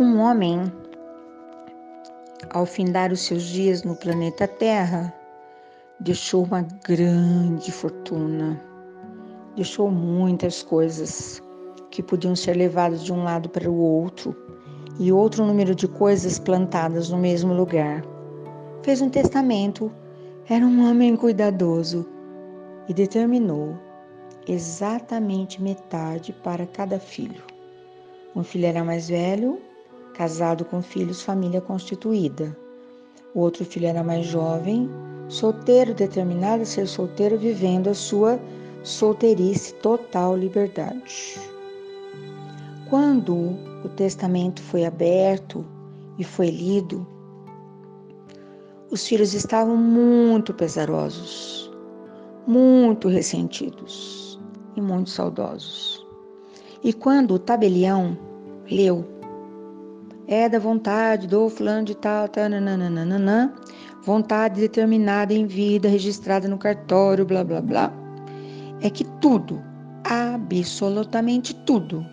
Um homem, ao findar os seus dias no planeta Terra, deixou uma grande fortuna, deixou muitas coisas que podiam ser levadas de um lado para o outro e outro número de coisas plantadas no mesmo lugar. Fez um testamento, era um homem cuidadoso e determinou exatamente metade para cada filho. Um filho era mais velho, casado com filhos, família constituída. O outro filho era mais jovem, solteiro, determinado a ser solteiro, vivendo a sua solteirice, total liberdade. Quando o testamento foi aberto e foi lido, os filhos estavam muito pesarosos, muito ressentidos e muito saudosos. E quando o tabelião leu, é da vontade do fulano de tal, tá, nananana, vontade determinada em vida, registrada no cartório, blá blá blá, é que tudo, absolutamente tudo,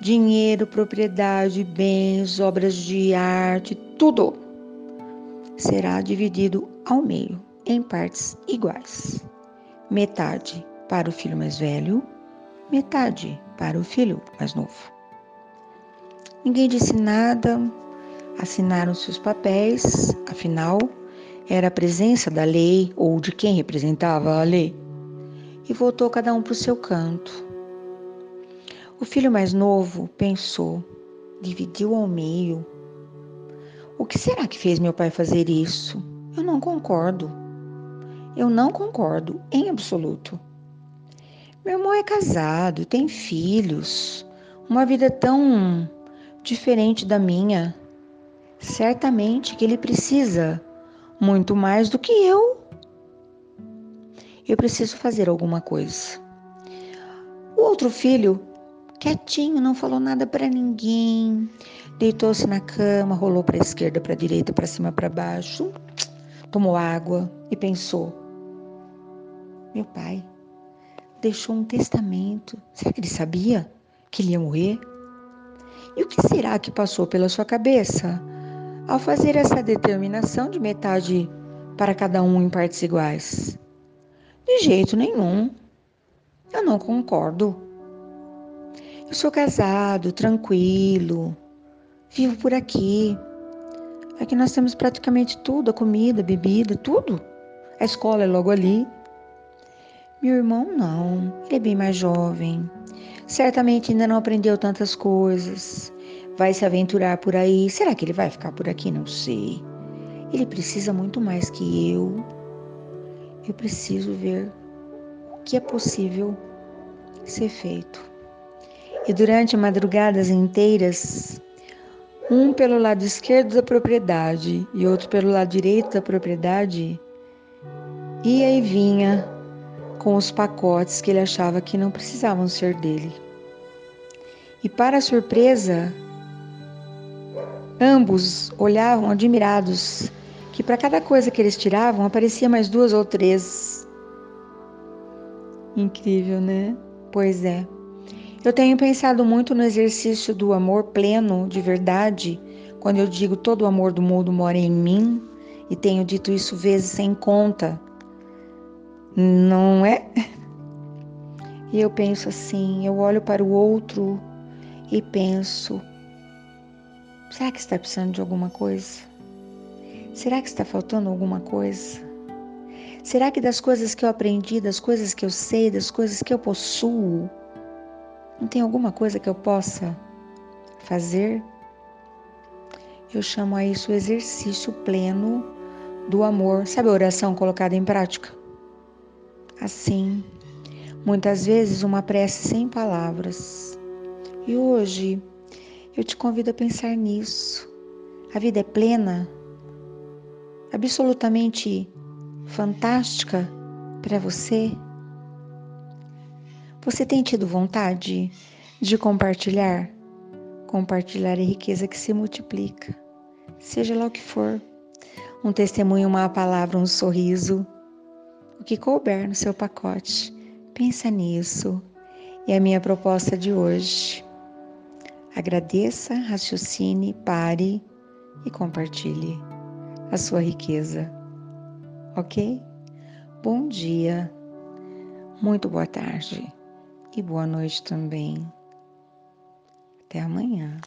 dinheiro, propriedade, bens, obras de arte, tudo, será dividido ao meio, em partes iguais. Metade para o filho mais velho, metade para o filho mais novo. Ninguém disse nada, assinaram seus papéis, afinal, era a presença da lei ou de quem representava a lei, e voltou cada um para o seu canto. O filho mais novo pensou, dividiu ao meio. O que será que fez meu pai fazer isso? Eu não concordo. Eu não concordo em absoluto. Meu irmão é casado, tem filhos, uma vida tão diferente da minha. Certamente que ele precisa muito mais do que eu. Eu preciso fazer alguma coisa. O outro filho, quietinho, não falou nada para ninguém, deitou-se na cama, rolou para a esquerda, para a direita, para cima, para baixo, tomou água e pensou: meu pai deixou um testamento. Será que ele sabia que ele ia morrer? E o que será que passou pela sua cabeça ao fazer essa determinação de metade para cada um em partes iguais? De jeito nenhum. Eu não concordo. Eu sou casado, tranquilo, vivo por aqui. Aqui nós temos praticamente tudo: a comida, a bebida, tudo. A escola é logo ali. Meu irmão não, ele é bem mais jovem. Certamente ainda não aprendeu tantas coisas. Vai se aventurar por aí. Será que ele vai ficar por aqui? Não sei. Ele precisa muito mais que eu. Eu preciso ver o que é possível ser feito. E durante madrugadas inteiras, um pelo lado esquerdo da propriedade e outro pelo lado direito da propriedade, ia e vinha com os pacotes que ele achava que não precisavam ser dele. E para surpresa, ambos olhavam admirados que para cada coisa que eles tiravam aparecia mais duas ou três. Incrível, né? Pois é. Eu tenho pensado muito no exercício do amor pleno, de verdade, quando eu digo todo o amor do mundo mora em mim, e tenho dito isso vezes sem conta não é? E eu penso assim, eu olho para o outro e penso: será que está precisando de alguma coisa? Será que está faltando alguma coisa? Será que das coisas que eu aprendi, das coisas que eu sei, das coisas que eu possuo, não tem alguma coisa que eu possa fazer? Eu chamo a isso o exercício pleno do amor. Sabe a oração colocada em prática? Assim, muitas vezes uma prece sem palavras. E hoje eu te convido a pensar nisso. A vida é plena, absolutamente fantástica para você. Você tem tido vontade de compartilhar? Compartilhar é riqueza que se multiplica, seja lá o que for. Um testemunho, uma palavra, um sorriso, o que couber no seu pacote. Pensa nisso. E a minha proposta de hoje. Agradeça, raciocine, pare e compartilhe a sua riqueza. Ok? Bom dia, muito boa tarde e boa noite também. Até amanhã.